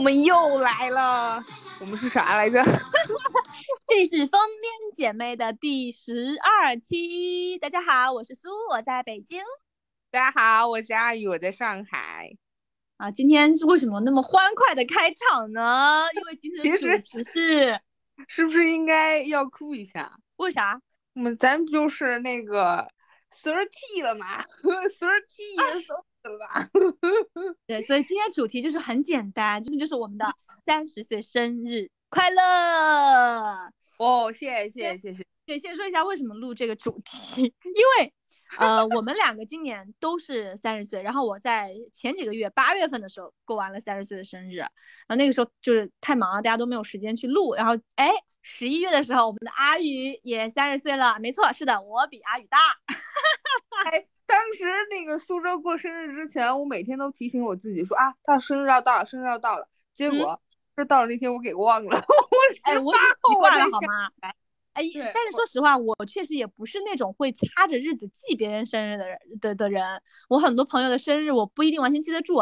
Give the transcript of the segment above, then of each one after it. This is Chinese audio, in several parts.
我们又来了，我们是啥来着？这是疯癫姐妹的第十二期。大家好，我是苏，我在北京。大家好，我是阿宇，我在上海。啊，今天是为什么那么欢快的开场呢？因为今天的主题是，是不是应该要哭一下？为啥？我们咱不就是那个 thirty 了吗？thirty years old 了吧？对，所以今天主题就是很简单，这个就是我们的三十岁生日快乐。哦，谢谢谢谢谢谢。对，先说一下为什么录这个主题，因为呃，我们两个今年都是三十岁，然后我在前几个月八月份的时候过完了三十岁的生日，然后那个时候就是太忙了，大家都没有时间去录，然后哎，十一月的时候，我们的阿宇也三十岁了，没错，是的，我比阿宇大。哎，当时那个苏州过生日之前，我每天都提醒我自己说啊，他生日要到了，生日要到了，结果这到了那天我给忘了，哎，我已经习惯了好吗？哎，但是说实话，我确实也不是那种会掐着日子记别人生日的人的的人。我很多朋友的生日，我不一定完全记得住。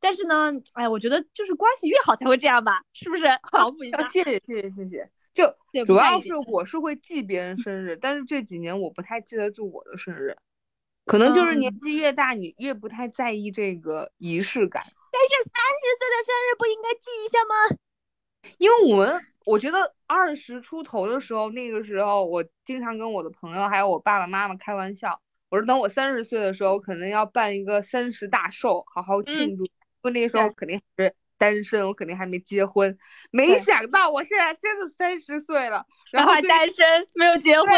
但是呢，哎，我觉得就是关系越好才会这样吧，是不是？好，谢谢谢谢谢谢。就主要是我是会记别人生日，但是这几年我不太记得住我的生日，可能就是年纪越大，你越不太在意这个仪式感。但是三十岁的生日不应该记一下吗？因为我们。我觉得二十出头的时候，那个时候我经常跟我的朋友还有我爸爸妈妈开玩笑，我说等我三十岁的时候，可能要办一个三十大寿，好好庆祝。因为那个时候肯定还是单身，我肯定还没结婚。没想到我现在真的三十岁了，然后还单身，没有结婚。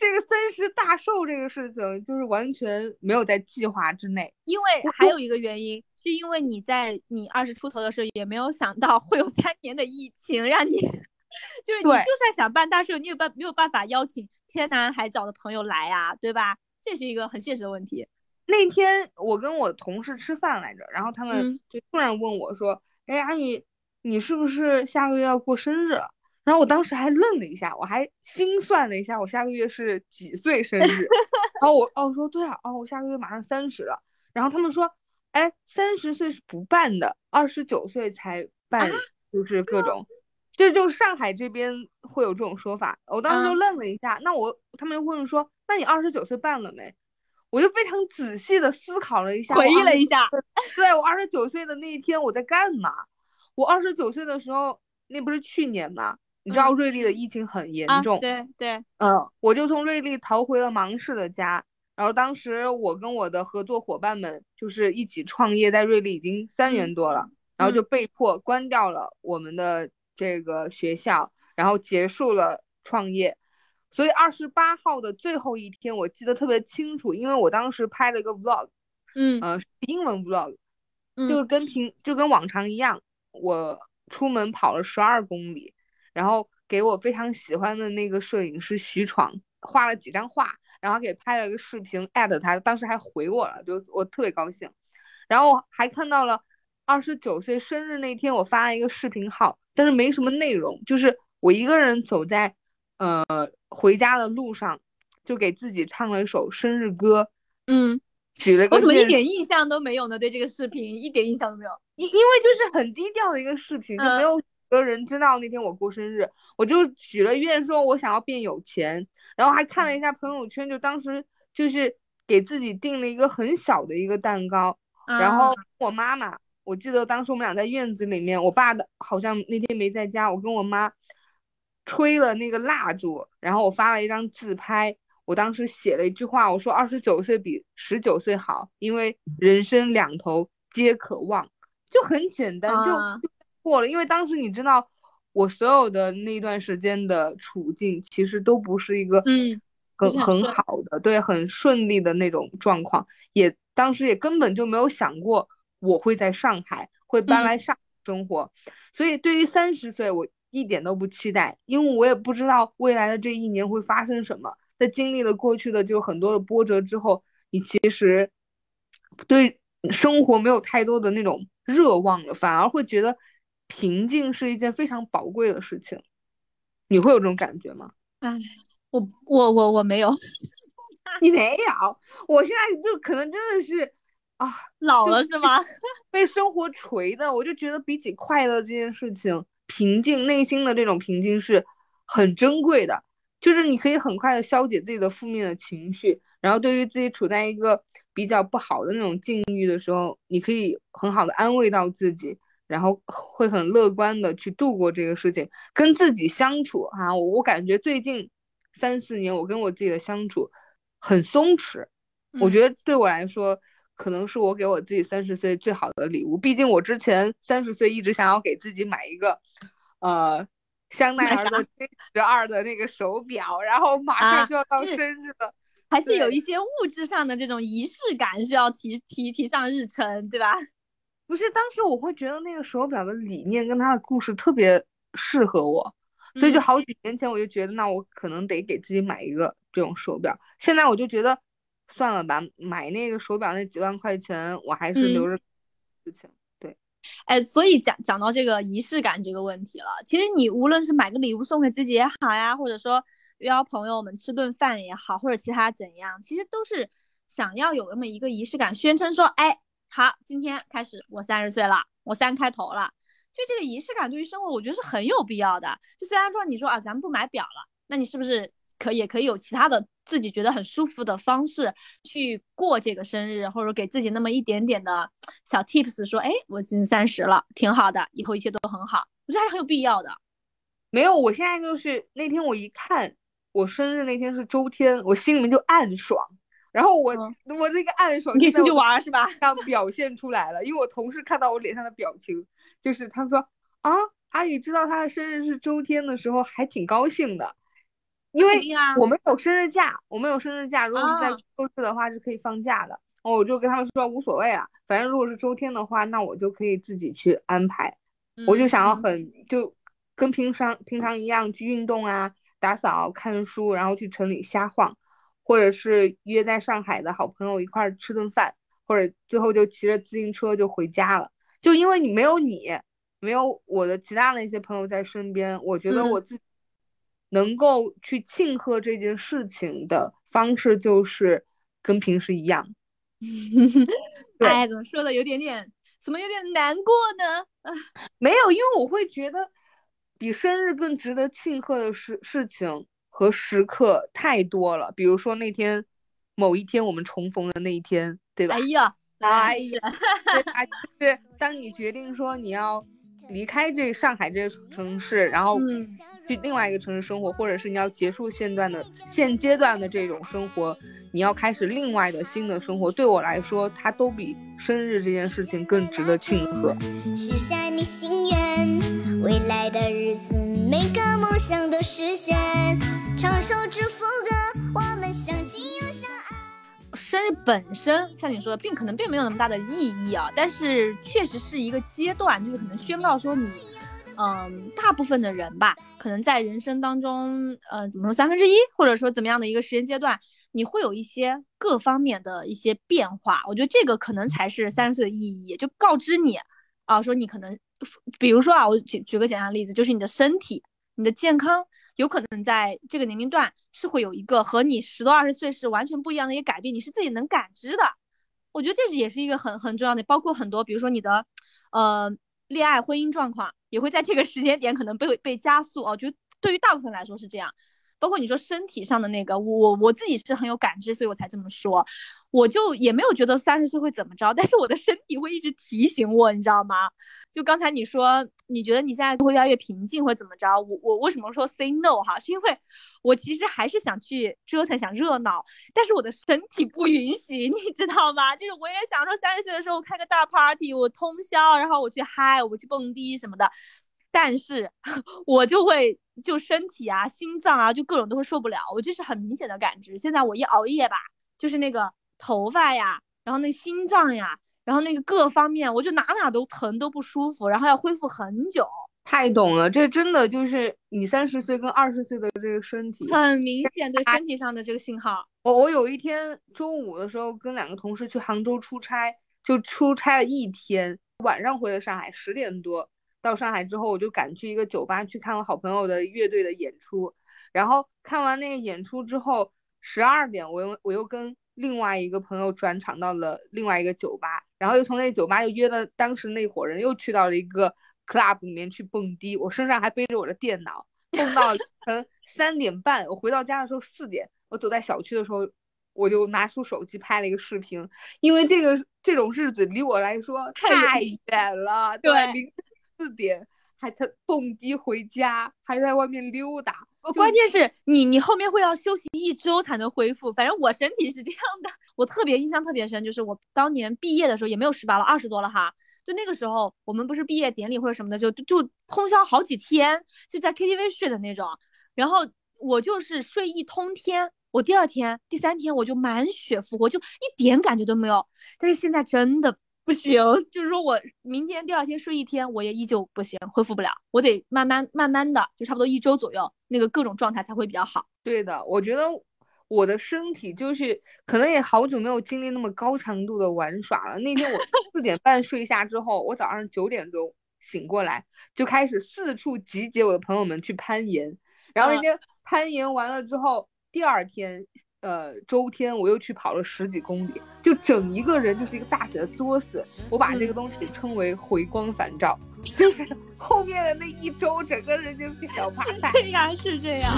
这个三十大寿这个事情，就是完全没有在计划之内。因为还有一个原因。是因为你在你二十出头的时候也没有想到会有三年的疫情，让你就是你就算想办大事，你有办没有办法邀请天南海角的朋友来啊，对吧？这是一个很现实的问题。那天我跟我同事吃饭来着，然后他们就突然问我说：“哎，阿宇，你是不是下个月要过生日？”然后我当时还愣了一下，我还心算了一下，我下个月是几岁生日？然后我哦我说对啊，哦我下个月马上三十了。然后他们说。哎，三十岁是不办的，二十九岁才办，就是各种，这就上海这边会有这种说法。我当时就愣了一下，那我他们就问说，那你二十九岁办了没？我就非常仔细的思考了一下，回忆了一下，对我二十九岁的那一天我在干嘛？我二十九岁的时候，那不是去年吗？你知道瑞丽的疫情很严重，对对，嗯，我就从瑞丽逃回了芒市的家。然后当时我跟我的合作伙伴们就是一起创业，在瑞丽已经三年多了，然后就被迫关掉了我们的这个学校，然后结束了创业。所以二十八号的最后一天，我记得特别清楚，因为我当时拍了一个 vlog，嗯，呃，英文 vlog，就跟平就跟往常一样，我出门跑了十二公里，然后给我非常喜欢的那个摄影师徐闯画了几张画。然后给拍了个视频，艾特他，当时还回我了，就我特别高兴。然后还看到了二十九岁生日那天，我发了一个视频号，但是没什么内容，就是我一个人走在呃回家的路上，就给自己唱了一首生日歌，嗯，举了个。我怎么一点印象都没有呢？对这个视频一点印象都没有，因因为就是很低调的一个视频，就没有。个人知道那天我过生日，我就许了愿，说我想要变有钱，然后还看了一下朋友圈，就当时就是给自己订了一个很小的一个蛋糕，然后我妈妈，我记得当时我们俩在院子里面，我爸的好像那天没在家，我跟我妈吹了那个蜡烛，然后我发了一张自拍，我当时写了一句话，我说二十九岁比十九岁好，因为人生两头皆可望，就很简单，就。过了，因为当时你知道，我所有的那段时间的处境其实都不是一个嗯很很好的，对，很顺利的那种状况，也当时也根本就没有想过我会在上海会搬来。上生活，所以对于三十岁我一点都不期待，因为我也不知道未来的这一年会发生什么，在经历了过去的就很多的波折之后，你其实对生活没有太多的那种热望了，反而会觉得。平静是一件非常宝贵的事情，你会有这种感觉吗？哎，我我我我没有，你没有，我现在就可能真的是，啊，老了是吗？被生活锤的，我就觉得比起快乐这件事情，平静内心的这种平静是很珍贵的。就是你可以很快的消解自己的负面的情绪，然后对于自己处在一个比较不好的那种境遇的时候，你可以很好的安慰到自己，然后 会很乐观的去度过这个事情，跟自己相处啊，我我感觉最近三四年我跟我自己的相处很松弛，我觉得对我来说可能是我给我自己三十岁最好的礼物，毕竟我之前三十岁一直想要给自己买一个，呃。香奈儿的 C 十二的那个手表，然后马上就要到生日了，还是有一些物质上的这种仪式感需要提提提上日程，对吧？不是，当时我会觉得那个手表的理念跟它的故事特别适合我，所以就好几年前我就觉得，那我可能得给自己买一个这种手表。现在我就觉得算了吧，买那个手表那几万块钱，我还是留着事情。哎，所以讲讲到这个仪式感这个问题了，其实你无论是买个礼物送给自己也好呀，或者说邀朋友们吃顿饭也好，或者其他怎样，其实都是想要有那么一个仪式感，宣称说，哎，好，今天开始我三十岁了，我三开头了，就这个仪式感对于生活，我觉得是很有必要的。就虽然说你说啊，咱们不买表了，那你是不是？可也可以有其他的自己觉得很舒服的方式去过这个生日，或者给自己那么一点点的小 tips，说，哎，我今年三十了，挺好的，以后一切都很好，我觉得还是很有必要的。没有，我现在就是那天我一看我生日那天是周天，我心里面就暗爽，然后我我那个暗爽，你出去玩是吧？要表现出来了，因为我同事看到我脸上的表情，就是他说啊，阿宇知道他的生日是周天的时候还挺高兴的。因为我们有生日假，我们有生日假，如果是在周日的话是可以放假的。我就跟他们说无所谓啊，反正如果是周天的话，那我就可以自己去安排。我就想要很就跟平常平常一样去运动啊，打扫、看书，然后去城里瞎晃，或者是约在上海的好朋友一块儿吃顿饭，或者最后就骑着自行车就回家了。就因为你没有你，没有我的其他的一些朋友在身边，我觉得我自己。能够去庆贺这件事情的方式就是跟平时一样。哎，怎么说的有点点，怎么有点难过呢？没有，因为我会觉得比生日更值得庆贺的事事情和时刻太多了。比如说那天某一天我们重逢的那一天，对吧？哎呀，哎呀，就是当你决定说你要离开这上海这城市，然后。去另外一个城市生活，或者是你要结束现段的现阶段的这种生活，你要开始另外的新的生活。对我来说，它都比生日这件事情更值得庆贺。许下你心愿，未来的日子每个梦想都实现。唱首祝福歌。生日本身，像你说的，并可能并没有那么大的意义啊，但是确实是一个阶段，就是可能宣告说你。嗯，大部分的人吧，可能在人生当中，呃，怎么说三分之一，或者说怎么样的一个时间阶段，你会有一些各方面的一些变化。我觉得这个可能才是三十岁的意义，就告知你啊，说你可能，比如说啊，我举举个简单的例子，就是你的身体、你的健康，有可能在这个年龄段是会有一个和你十多二十岁是完全不一样的一个改变，你是自己能感知的。我觉得这是也是一个很很重要的，包括很多，比如说你的，呃。恋爱婚姻状况也会在这个时间点可能被被加速哦，就对于大部分来说是这样。包括你说身体上的那个，我我自己是很有感知，所以我才这么说。我就也没有觉得三十岁会怎么着，但是我的身体会一直提醒我，你知道吗？就刚才你说，你觉得你现在会越来越平静，或怎么着？我我为什么说 say no 哈？是因为我其实还是想去折腾，想热闹，但是我的身体不允许，你知道吗？就是我也想说三十岁的时候开个大 party，我通宵，然后我去嗨，我去蹦迪什么的。但是 我就会就身体啊、心脏啊，就各种都会受不了。我这是很明显的感知。现在我一熬夜吧，就是那个头发呀，然后那心脏呀，然后那个各方面，我就哪哪都疼，都不舒服，然后要恢复很久。太懂了，这真的就是你三十岁跟二十岁的这个身体，很明显对身体上的这个信号。我我有一天周五的时候跟两个同事去杭州出差，就出差了一天，晚上回的上海，十点多。到上海之后，我就赶去一个酒吧去看我好朋友的乐队的演出。然后看完那个演出之后，十二点我又我又跟另外一个朋友转场到了另外一个酒吧，然后又从那酒吧又约了当时那伙人又去到了一个 club 里面去蹦迪，我身上还背着我的电脑，蹦到凌晨三点半，我回到家的时候四点，我走在小区的时候，我就拿出手机拍了一个视频，因为这个这种日子离我来说太远了，对，凌晨四点还在蹦迪回家，还在外面溜达。关键是你，你后面会要休息一周才能恢复。反正我身体是这样的，我特别印象特别深，就是我当年毕业的时候也没有十八了，二十多了哈。就那个时候，我们不是毕业典礼或者什么的，就就通宵好几天，就在 KTV 睡的那种。然后我就是睡一通天，我第二天、第三天我就满血复活，就一点感觉都没有。但是现在真的。不行，就是说我明天第二天睡一天，我也依旧不行，恢复不了，我得慢慢慢慢的，就差不多一周左右，那个各种状态才会比较好。对的，我觉得我的身体就是可能也好久没有经历那么高强度的玩耍了。那天我四点半睡下之后，我早上九点钟醒过来，就开始四处集结我的朋友们去攀岩，然后人家攀岩完了之后，第二天。呃，周天我又去跑了十几公里，就整一个人就是一个大写的作死。我把这个东西称为回光返照，就是后面的那一周，整个人就是小趴菜。对呀，是这样。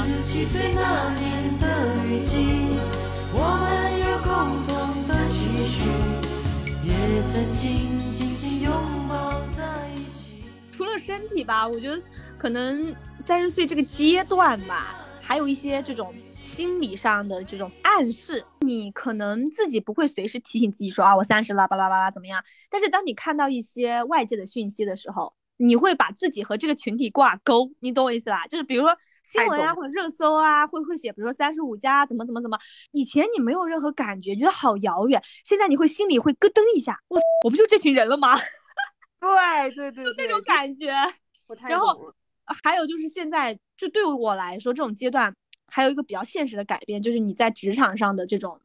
除了身体吧，我觉得可能三十岁这个阶段吧，还有一些这种。心理上的这种暗示，你可能自己不会随时提醒自己说啊，我三十了，巴拉巴拉怎么样？但是当你看到一些外界的讯息的时候，你会把自己和这个群体挂钩，你懂我意思吧？就是比如说新闻啊，或者热搜啊，会会写，比如说三十五加怎么怎么怎么，以前你没有任何感觉，觉得好遥远，现在你会心里会咯噔一下，我我不就这群人了吗？对对对，就那种感觉。然后还有就是现在，就对我来说，这种阶段。还有一个比较现实的改变，就是你在职场上的这种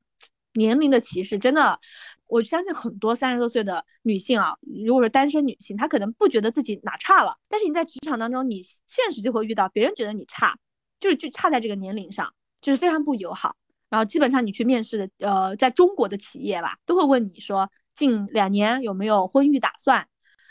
年龄的歧视，真的，我相信很多三十多岁的女性啊，如果是单身女性，她可能不觉得自己哪差了，但是你在职场当中，你现实就会遇到别人觉得你差，就是就差在这个年龄上，就是非常不友好。然后基本上你去面试的，呃，在中国的企业吧，都会问你说近两年有没有婚育打算。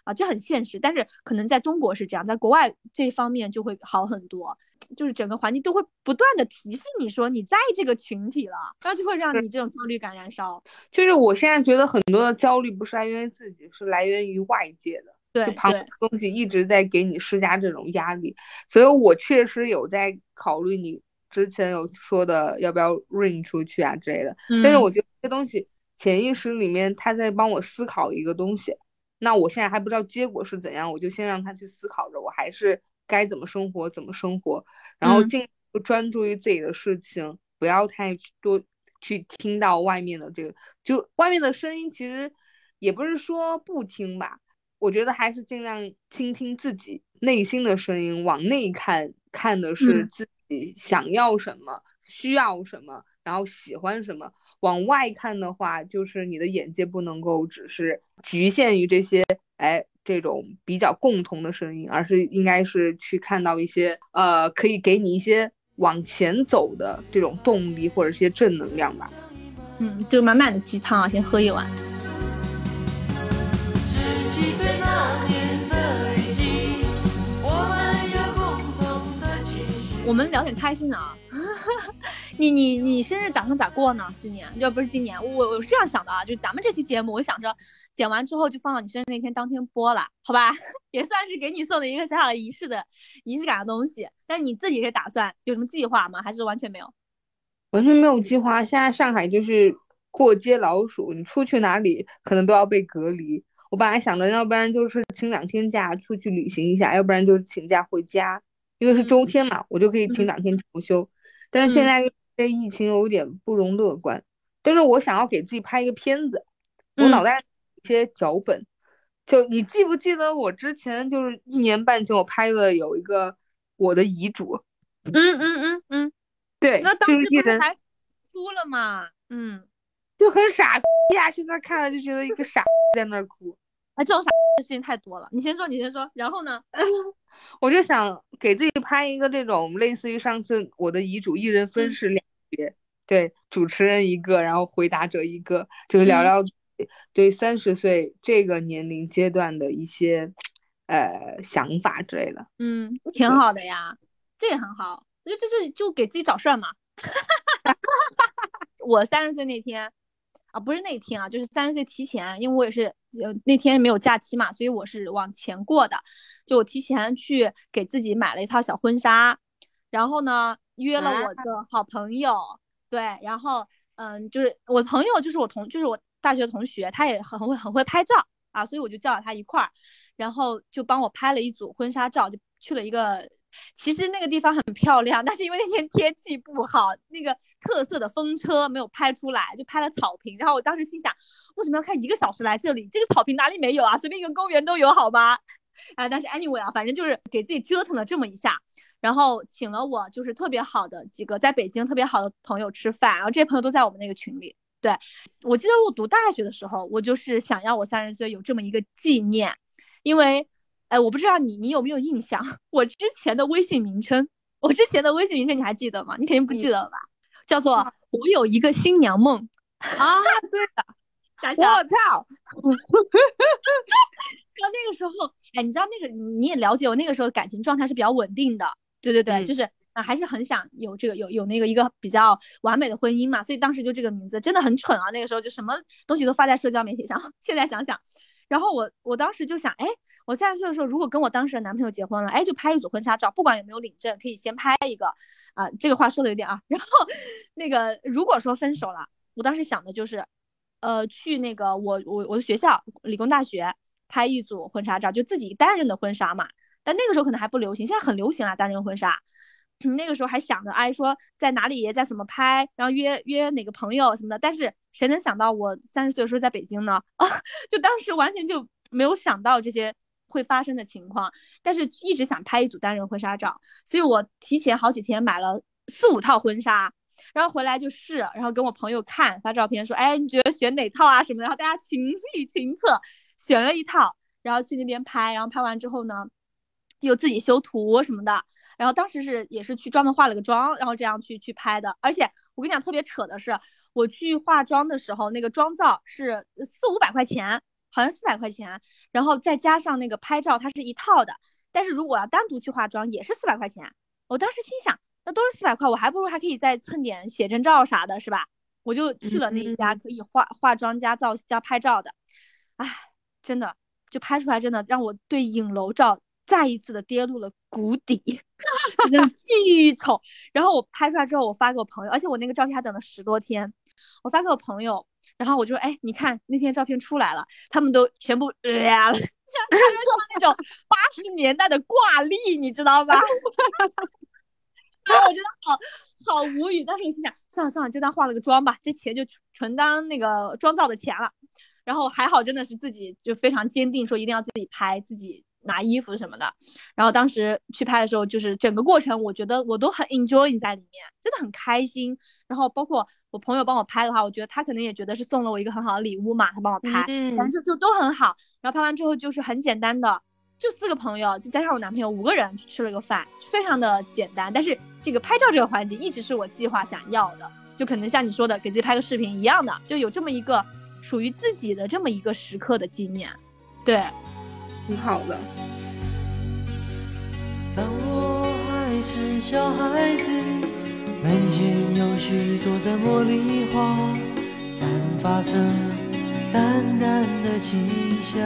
啊，就很现实，但是可能在中国是这样，在国外这方面就会好很多，就是整个环境都会不断的提示你说你在这个群体了，然后就会让你这种焦虑感燃烧。就是我现在觉得很多的焦虑不是来源于自己，是来源于外界的，对，就旁边东西一直在给你施加这种压力，所以我确实有在考虑你之前有说的要不要 ring 出去啊之类的，但是我觉得这东西潜意识里面他在帮我思考一个东西。那我现在还不知道结果是怎样，我就先让他去思考着，我还是该怎么生活怎么生活，然后尽专注于自己的事情，不要太多去听到外面的这个，就外面的声音其实也不是说不听吧，我觉得还是尽量倾听自己内心的声音，往内看，看的是自己想要什么，需要什么，然后喜欢什么。往外看的话，就是你的眼界不能够只是局限于这些，哎，这种比较共同的声音，而是应该是去看到一些，呃，可以给你一些往前走的这种动力或者一些正能量吧。嗯，就满满的鸡汤啊，先喝一碗。我们聊点开心的啊。你你你生日打算咋过呢？今年就不是今年，我我是这样想的啊，就是咱们这期节目，我想着剪完之后就放到你生日那天当天播了，好吧？也算是给你送的一个小小的仪式的仪式感的东西。但是你自己是打算有什么计划吗？还是完全没有？完全没有计划。现在上海就是过街老鼠，你出去哪里可能都要被隔离。我本来想着，要不然就是请两天假出去旅行一下，要不然就请假回家，因为是周天嘛，我就可以请两天调休。但是现在这疫情有点不容乐观，但是我想要给自己拍一个片子，我脑袋一些脚本，就你记不记得我之前就是一年半前我拍的有一个我的遗嘱，嗯嗯嗯嗯，对，那当时不是还哭了嘛，嗯，就很傻呀，现在看了就觉得一个傻在那儿哭，哎，这种傻的事情太多了，你先说，你先说，然后呢？我就想给自己拍一个这种类似于上次我的遗嘱一人分饰两角，对，主持人一个，然后回答者一个，就是聊聊对三十岁这个年龄阶段的一些呃想法之类的。嗯，挺好的呀，这也很好。我觉得这是就给自己找事儿嘛。我三十岁那天啊，不是那天啊，就是三十岁提前，因为我也是呃那天没有假期嘛，所以我是往前过的。就我提前去给自己买了一套小婚纱，然后呢约了我的好朋友。对，然后嗯，就是我朋友，就是我同，就是我大学同学，他也很会很会拍照啊，所以我就叫了他一块儿，然后就帮我拍了一组婚纱照，就去了一个，其实那个地方很漂亮，但是因为那天天气不好，那个特色的风车没有拍出来，就拍了草坪。然后我当时心想，为什么要开一个小时来这里？这个草坪哪里没有啊？随便一个公园都有好吗？啊，但是 anyway 啊，反正就是给自己折腾了这么一下。然后请了我就是特别好的几个在北京特别好的朋友吃饭，然后这些朋友都在我们那个群里。对我记得我读大学的时候，我就是想要我三十岁有这么一个纪念，因为，哎，我不知道你你有没有印象，我之前的微信名称，我之前的微信名称你还记得吗？你肯定不记得了吧？叫做我有一个新娘梦啊，对的，我操，到那个时候，哎，你知道那个你也了解我那个时候感情状态是比较稳定的。对对对，就是啊，还是很想有这个有有那个一个比较完美的婚姻嘛，所以当时就这个名字真的很蠢啊，那个时候就什么东西都发在社交媒体上。现在想想，然后我我当时就想，哎，我三十岁的时候如果跟我当时的男朋友结婚了，哎，就拍一组婚纱照，不管有没有领证，可以先拍一个啊。这个话说的有点啊。然后那个如果说分手了，我当时想的就是，呃，去那个我我我的学校理工大学拍一组婚纱照，就自己单人的婚纱嘛。但那个时候可能还不流行，现在很流行啊，单人婚纱。那个时候还想着，哎，说在哪里，在怎么拍，然后约约哪个朋友什么的。但是谁能想到我三十岁的时候在北京呢？啊，就当时完全就没有想到这些会发生的情况。但是一直想拍一组单人婚纱照，所以我提前好几天买了四五套婚纱，然后回来就试，然后跟我朋友看发照片，说，哎，你觉得选哪套啊什么？然后大家群力群策，选了一套，然后去那边拍，然后拍完之后呢？又自己修图什么的，然后当时是也是去专门化了个妆，然后这样去去拍的。而且我跟你讲特别扯的是，我去化妆的时候，那个妆造是四五百块钱，好像四百块钱，然后再加上那个拍照，它是一套的。但是如果要单独去化妆，也是四百块钱。我当时心想，那都是四百块，我还不如还可以再蹭点写真照啥的，是吧？我就去了那一家可以化化妆加造加拍照的。唉，真的就拍出来，真的让我对影楼照。再一次的跌入了谷底，巨丑。然后我拍出来之后，我发给我朋友，而且我那个照片还等了十多天。我发给我朋友，然后我就说：“哎，你看那天照片出来了，他们都全部呃了，像那种八十年代的挂历，你知道吧？” 然后我觉得好好无语，但是我心想，算了算了，就当化了个妆吧，这钱就纯当那个妆造的钱了。然后还好，真的是自己就非常坚定，说一定要自己拍自己。拿衣服什么的，然后当时去拍的时候，就是整个过程，我觉得我都很 enjoy 在里面，真的很开心。然后包括我朋友帮我拍的话，我觉得他可能也觉得是送了我一个很好的礼物嘛，他帮我拍，反正就就都很好。然后拍完之后就是很简单的，就四个朋友，就加上我男朋友五个人去吃了个饭，非常的简单。但是这个拍照这个环节一直是我计划想要的，就可能像你说的给自己拍个视频一样的，就有这么一个属于自己的这么一个时刻的纪念，对。挺好的。当我还是小孩子，门前有许多的茉莉花，散发着淡淡的清香。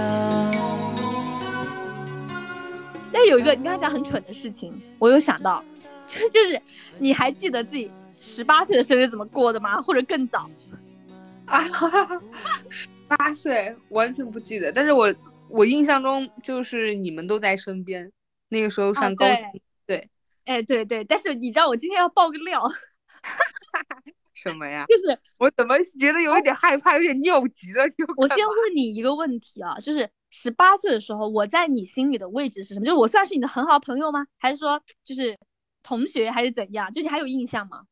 那有一个你刚才讲很蠢的事情，我有想到，就就是你还记得自己十八岁的生日怎么过的吗？或者更早？啊，十八岁完全不记得，但是我。我印象中就是你们都在身边，那个时候上高中，对，哎对对，但是你知道我今天要爆个料，什么呀？就是我怎么觉得有一点害怕，有点尿急了？我先问你一个问题啊，就是十八岁的时候，我在你心里的位置是什么？就是我算是你的很好朋友吗？还是说就是同学，还是怎样？就你还有印象吗？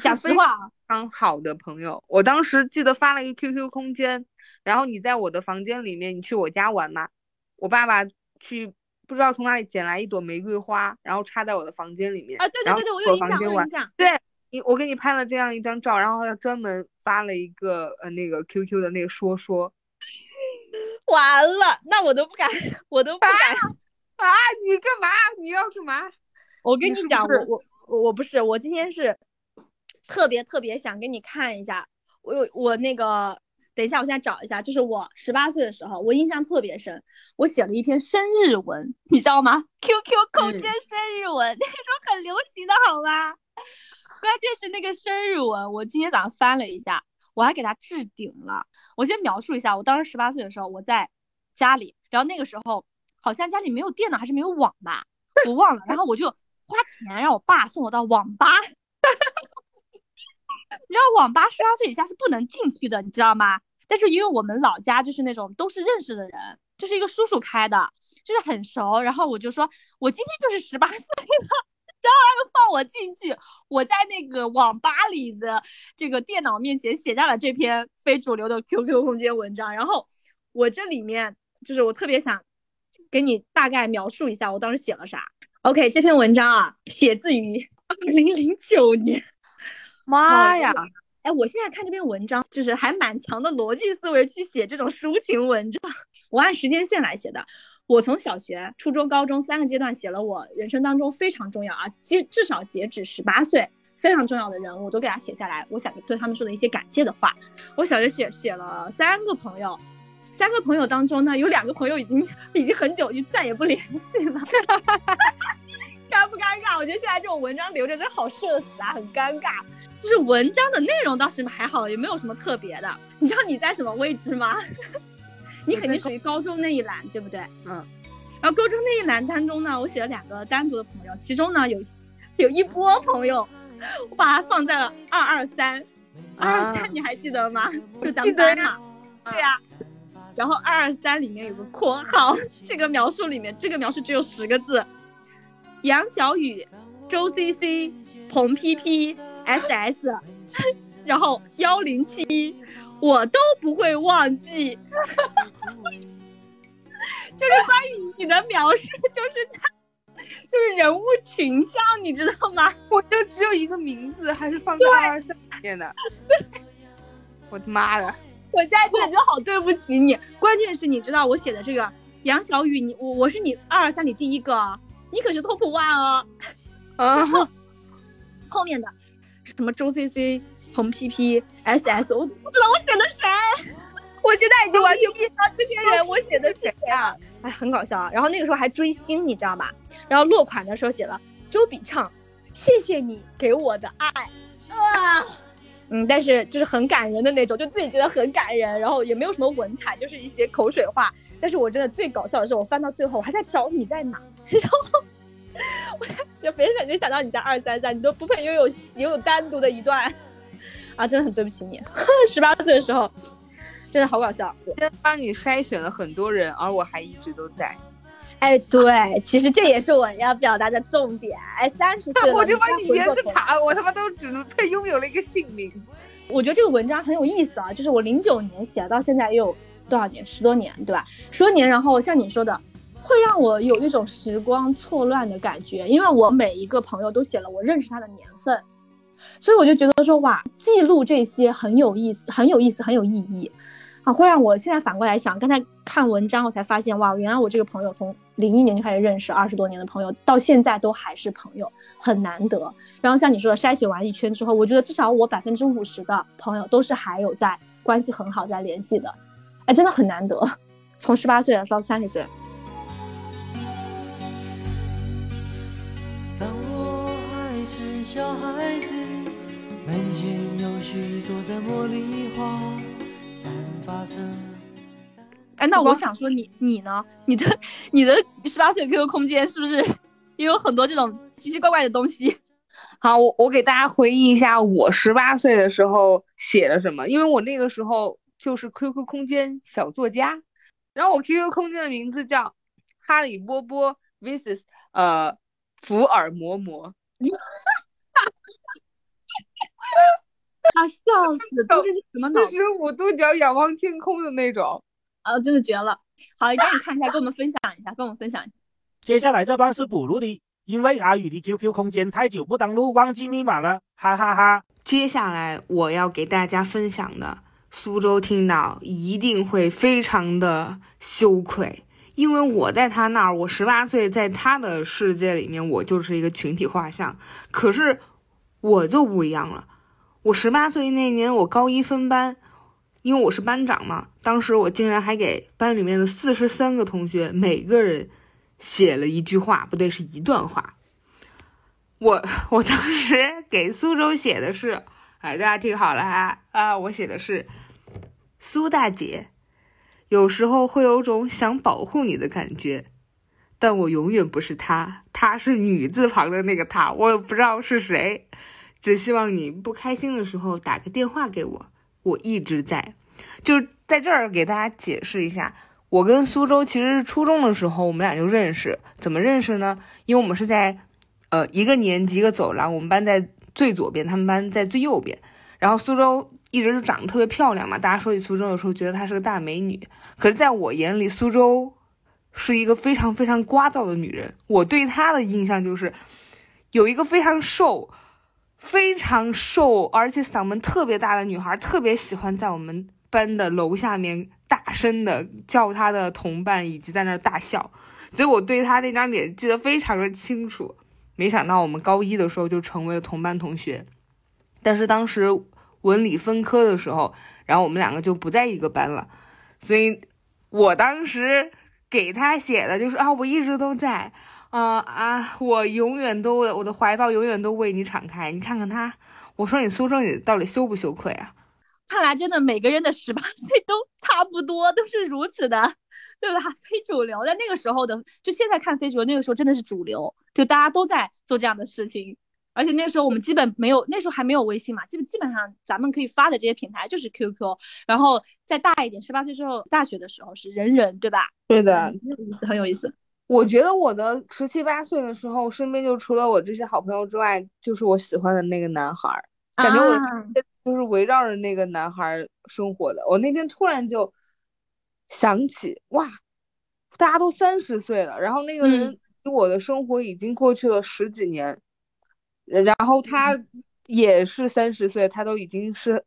讲实话，刚好的朋友，我当时记得发了一个 QQ 空间，然后你在我的房间里面，你去我家玩嘛。我爸爸去不知道从哪里捡来一朵玫瑰花，然后插在我的房间里面。啊，对对对对，我有印象，我有印象。对，你我给你拍了这样一张照，然后要专门发了一个呃那个 QQ 的那个说说。完了，那我都不敢，我都不敢啊！你干嘛？你要干嘛？我跟你讲，我我我不是，我今天是特别特别想给你看一下，我有我那个，等一下，我现在找一下，就是我十八岁的时候，我印象特别深，我写了一篇生日文，你知道吗？QQ 空间生日文，那时候很流行的好吗？关键是那个生日文，我今天早上翻了一下，我还给它置顶了。我先描述一下，我当时十八岁的时候，我在家里，然后那个时候好像家里没有电脑，还是没有网吧，我忘了。然后我就花钱让我爸送我到网吧，然后网吧十八岁以下是不能进去的，你知道吗？但是因为我们老家就是那种都是认识的人，就是一个叔叔开的，就是很熟。然后我就说，我今天就是十八岁了。然后他就放我进去，我在那个网吧里的这个电脑面前写下了这篇非主流的 QQ 空间文章。然后我这里面就是我特别想给你大概描述一下我当时写了啥。OK，这篇文章啊，写自于二零零九年。妈呀！哎，我现在看这篇文章，就是还蛮强的逻辑思维去写这种抒情文章。我按时间线来写的。我从小学、初中、高中三个阶段写了我人生当中非常重要啊，其实至少截止十八岁非常重要的人物，都给他写下来。我想对他们说的一些感谢的话。我小学写写了三个朋友，三个朋友当中呢，有两个朋友已经已经很久就再也不联系了，尴不尴尬？我觉得现在这种文章留着真好社死啊，很尴尬。就是文章的内容倒是还好，也没有什么特别的。你知道你在什么位置吗？你肯定属于高中那一栏，对不对？嗯。然后高中那一栏当中呢，我写了两个单独的朋友，其中呢有有一波朋友，我把它放在了二二三。二二三你还记得吗？就咱们班嘛。对呀。然后二二三里面有个括号，这个描述里面，这个描述只有十个字：杨小雨、周 CC、彭 PP、SS，然后幺零七。我都不会忘记，就是关于你的描述，就是在，就是人物群像，你知道吗？我就只有一个名字，还是放在二二三里面的。我的妈的！我现在感觉好对不起你。关键是你知道我写的这个杨小雨，你我我是你二二三里第一个，你可是 top one 哦。啊。后面的什么周 CC。红 PP SS，我不知道我写的谁，我现在已经完全不知道这些人我写的是谁啊！哎，很搞笑啊。然后那个时候还追星，你知道吧？然后落款的时候写了周笔畅，谢谢你给我的爱啊。嗯，但是就是很感人的那种，就自己觉得很感人，然后也没有什么文采，就是一些口水话。但是我真的最搞笑的是，我翻到最后，我还在找你在哪，然后我就别人就想到你在二三三，你都不配拥有 拥有单独的一段。啊，真的很对不起你。十八岁的时候，真的好搞笑。先帮你筛选了很多人，而我还一直都在。哎，对，其实这也是我要表达的重点。哎，三十岁我就把你圆个场，我他妈都只能配拥有了一个姓名。我觉得这个文章很有意思啊，就是我零九年写到现在也有多少年？十多年，对吧？十多年，然后像你说的，会让我有一种时光错乱的感觉，因为我每一个朋友都写了我认识他的年份。所以我就觉得说哇，记录这些很有意思，很有意思，很有意义，啊，会让我现在反过来想，刚才看文章我才发现哇，原来我这个朋友从零一年就开始认识，二十多年的朋友到现在都还是朋友，很难得。然后像你说的，筛选完一圈之后，我觉得至少我百分之五十的朋友都是还有在关系很好在联系的，哎，真的很难得，从十八岁到三十岁。小孩子。门前有许多的茉莉花，散发着。哎，那我想说，你你呢？你的你的十八岁 QQ 空间是不是 也有很多这种奇奇怪怪的东西？好，我我给大家回忆一下我十八岁的时候写了什么，因为我那个时候就是 QQ 空间小作家，然后我 QQ 空间的名字叫哈利波波 vs 呃福尔摩摩。啊！笑死，都是什么脑？四十五度角仰望天空的那种，啊，真的绝了！好，赶紧看一下，跟我们分享一下，跟我们分享一下。接下来这段是补录的，因为阿宇的 QQ 空间太久不登录，忘记密码了，哈哈哈。接下来我要给大家分享的，苏州听到一定会非常的羞愧，因为我在他那儿，我十八岁，在他的世界里面，我就是一个群体画像。可是我就不一样了，我十八岁那年，我高一分班，因为我是班长嘛，当时我竟然还给班里面的四十三个同学每个人写了一句话，不对，是一段话。我我当时给苏州写的是，哎，大家听好了哈啊，我写的是苏大姐，有时候会有种想保护你的感觉，但我永远不是她，她是女字旁的那个她，我也不知道是谁，只希望你不开心的时候打个电话给我，我一直在。就是在这儿给大家解释一下，我跟苏州其实是初中的时候我们俩就认识，怎么认识呢？因为我们是在。呃，一个年级一个走廊，我们班在最左边，他们班在最右边。然后苏州一直是长得特别漂亮嘛，大家说起苏州的时候，觉得她是个大美女。可是在我眼里，苏州是一个非常非常聒噪的女人。我对她的印象就是有一个非常瘦、非常瘦，而且嗓门特别大的女孩，特别喜欢在我们班的楼下面大声的叫她的同伴，以及在那儿大笑。所以我对她那张脸记得非常的清楚。没想到我们高一的时候就成为了同班同学，但是当时文理分科的时候，然后我们两个就不在一个班了，所以我当时给他写的就是啊，我一直都在，啊啊，我永远都我的怀抱永远都为你敞开。你看看他，我说你苏州你到底羞不羞愧啊？看来真的每个人的十八岁都差不多，都是如此的，对吧？非主流，在那个时候的，就现在看非主流，那个时候真的是主流，就大家都在做这样的事情。而且那时候我们基本没有，那时候还没有微信嘛，基本基本上咱们可以发的这些平台就是 QQ。然后再大一点，十八岁之后，大学的时候是人人，对吧？对的，很有意思。我觉得我的十七八岁的时候，身边就除了我这些好朋友之外，就是我喜欢的那个男孩。感觉我就是围绕着那个男孩生活的。我那天突然就想起，哇，大家都三十岁了，然后那个人离我的生活已经过去了十几年，然后他也是三十岁，他都已经是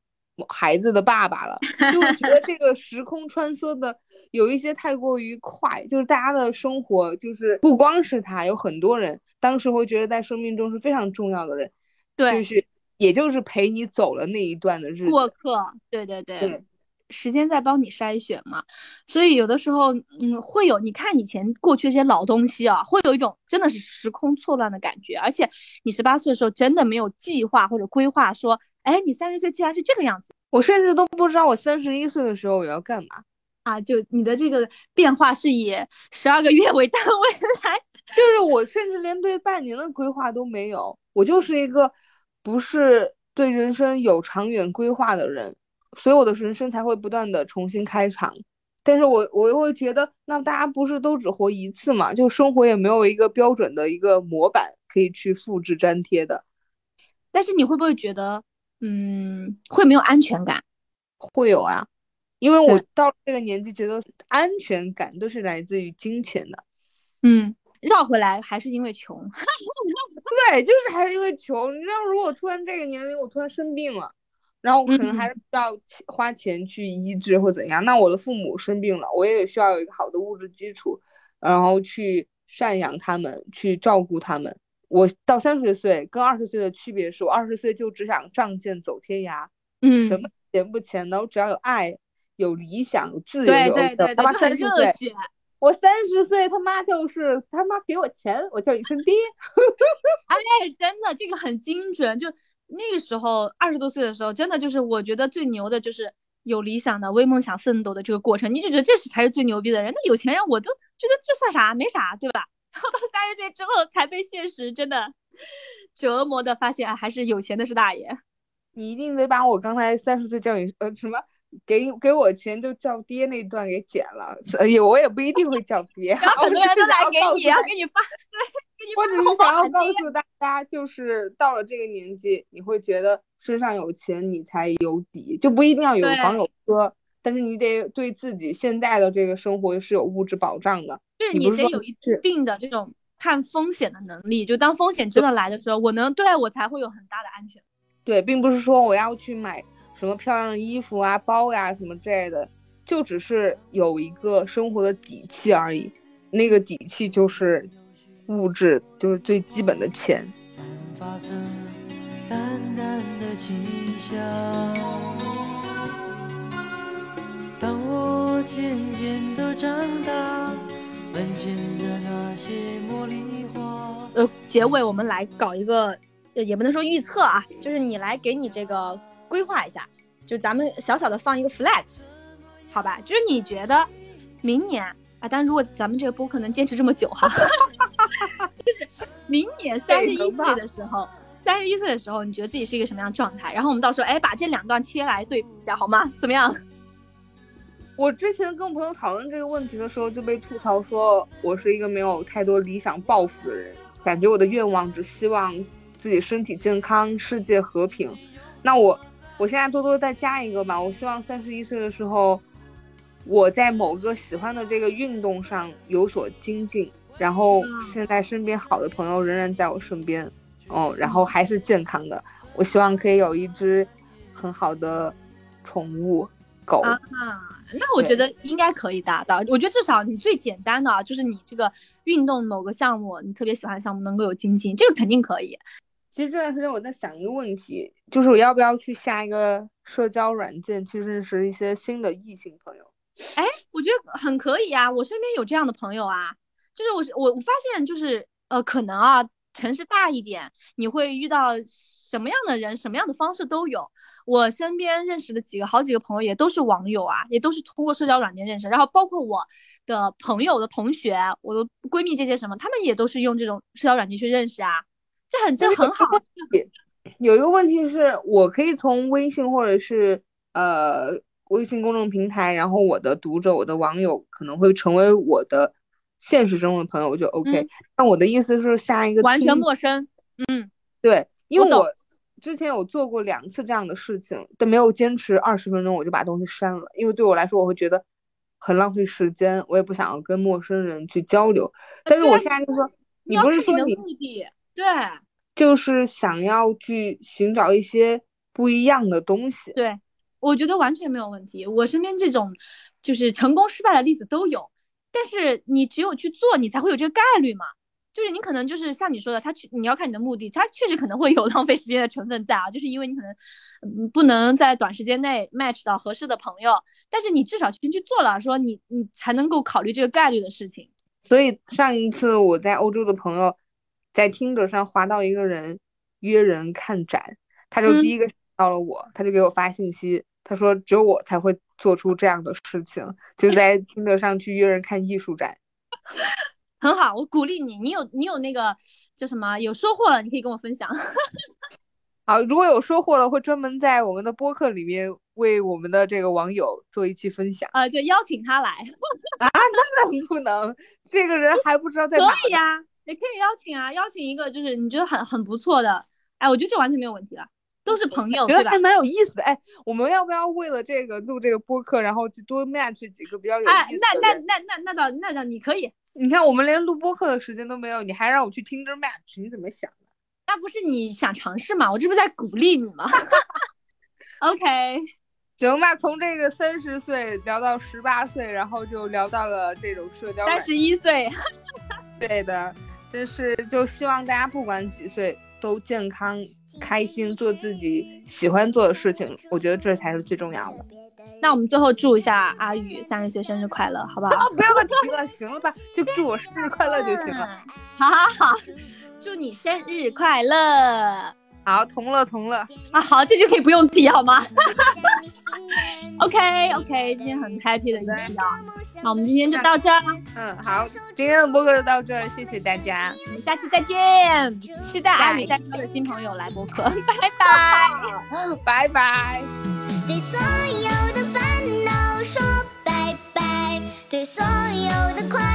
孩子的爸爸了，就是觉得这个时空穿梭的有一些太过于快，就是大家的生活就是不光是他，有很多人当时会觉得在生命中是非常重要的人，对，就是。也就是陪你走了那一段的日子，过客，对对。对，时间在帮你筛选嘛，所以有的时候，嗯，会有你看以前过去这些老东西啊，会有一种真的是时空错乱的感觉，而且你十八岁的时候真的没有计划或者规划说，哎，你三十岁竟然是这个样子，我甚至都不知道我三十一岁的时候我要干嘛。啊，就你的这个变化是以十二个月为单位来，就是我甚至连对半年的规划都没有，我就是一个。不是对人生有长远规划的人，所以我的人生才会不断的重新开场。但是我我又会觉得，那大家不是都只活一次嘛？就生活也没有一个标准的一个模板可以去复制粘贴的。但是你会不会觉得，嗯，会没有安全感？会有啊，因为我到这个年纪，觉得安全感都是来自于金钱的。嗯。绕回来还是因为穷，对，就是还是因为穷。你知道，如果突然这个年龄我突然生病了，然后我可能还是需要花钱去医治或怎样。那我的父母生病了，我也需要有一个好的物质基础，然后去赡养他们，去照顾他们。我到三十岁跟二十岁的区别是我二十岁就只想仗剑走天涯，嗯，什么钱不钱的，我只要有爱、有理想、有自由，对对对，他三十岁。我三十岁，他妈就是他妈给我钱，我叫一声爹。哎，真的，这个很精准。就那个时候，二十多岁的时候，真的就是我觉得最牛的，就是有理想的、为梦想奋斗的这个过程。你就觉得这是才是最牛逼的人。那有钱人，我都觉得这算啥？没啥，对吧？然后到三十岁之后，才被现实真的折磨的，发现还是有钱的是大爷。你一定得把我刚才三十岁叫你呃什么？给给我钱就叫爹那段给剪了，所以我也不一定会叫爹。很多人都来给你，要给你发，对，我只是想要告诉大家，就是到了这个年纪，你会觉得身上有钱你才有底，就不一定要有房有车，但是你得对自己现在的这个生活是有物质保障的。就是你得有一定的这种看风险的能力。就当风险真的来的时候，我能对我才会有很大的安全。对，并不是说我要去买什么漂亮的衣服啊、包呀什么之类的，就只是有一个生活的底气而已。那个底气就是物质，就是最基本的钱。当我渐渐的长大，门前的那些茉莉花。呃，结尾我们来搞一个，也不能说预测啊，就是你来给你这个规划一下，就咱们小小的放一个 flag，好吧？就是你觉得明年啊，但如果咱们这个播客能坚持这么久哈，就 是 明年三十一岁的时候，三十一岁的时候，你觉得自己是一个什么样状态？然后我们到时候哎，把这两段切来对比一下，好吗？怎么样？我之前跟朋友讨论这个问题的时候，就被吐槽说我是一个没有太多理想抱负的人，感觉我的愿望只希望自己身体健康、世界和平。那我我现在多多再加一个吧，我希望三十一岁的时候，我在某个喜欢的这个运动上有所精进，然后现在身边好的朋友仍然在我身边，哦，然后还是健康的。我希望可以有一只很好的宠物狗啊。那我觉得应该可以达到。我觉得至少你最简单的啊，就是你这个运动某个项目，你特别喜欢的项目能够有精进，这个肯定可以。其实这段时间我在想一个问题，就是我要不要去下一个社交软件去认识一些新的异性朋友？哎，我觉得很可以啊，我身边有这样的朋友啊。就是我我我发现就是呃，可能啊，城市大一点，你会遇到什么样的人，什么样的方式都有。我身边认识的几个好几个朋友也都是网友啊，也都是通过社交软件认识。然后包括我的朋友的同学，我的闺蜜这些什么，他们也都是用这种社交软件去认识啊。这很这很好。有一个问题是我可以从微信或者是呃微信公众平台，然后我的读者、我的网友可能会成为我的现实中的朋友就 OK。但我的意思是下一个完全陌生。嗯，对，因为我。之前有做过两次这样的事情，但没有坚持二十分钟，我就把东西删了。因为对我来说，我会觉得很浪费时间，我也不想要跟陌生人去交流。但是我现在就说，你不是说你目的对，就是想要去寻找一些不一样的东西。对，我觉得完全没有问题。我身边这种就是成功失败的例子都有，但是你只有去做，你才会有这个概率嘛。就是你可能就是像你说的，他去你要看你的目的，他确实可能会有 浪费时间的成分在啊，就是因为你可能不能在短时间内 match 到合适的朋友，但是你至少先去做了，说你你才能够考虑这个概率的事情。所以上一次我在欧洲的朋友在听者上划到一个人约人看展，他就第一个到了我，他就给我发信息，他说只有我才会做出这样的事情，就在听者上去约人看艺术展。很好，我鼓励你。你有你有那个叫什么？有收获了，你可以跟我分享。好，如果有收获了，会专门在我们的播客里面为我们的这个网友做一期分享。啊，对，邀请他来。啊，当然不能，这个人还不知道在哪。可以呀，也可以邀请啊，邀请一个就是你觉得很很不错的。哎，我觉得这完全没有问题了，都是朋友，觉得还蛮有意思的。哎，我们要不要为了这个录这个播客，然后去多 match 几个比较有意思的？哎，那那那那那倒那倒你可以。你看，我们连录播课的时间都没有，你还让我去听 r match，你怎么想的？那不是你想尝试吗？我这不是在鼓励你吗？OK，行吧，从这个三十岁聊到十八岁，然后就聊到了这种社交。三十一岁，对的，就是就希望大家不管几岁都健康开心，做自己喜欢做的事情，我觉得这才是最重要的。那我们最后祝一下阿宇三十岁生日快乐，好不好？不要再提了，行了吧？就祝我生日快乐就行了。好好好，祝你生日快乐。好，同乐同乐啊！好，这就可以不用提好吗？OK OK，今天很 happy 的一期啊！那我们今天就到这儿。嗯，好，今天的播客就到这儿，谢谢大家，我们下期再见，期待阿米带的新朋友来播客，拜拜，拜拜。对所有的烦恼说拜拜，对所有的快。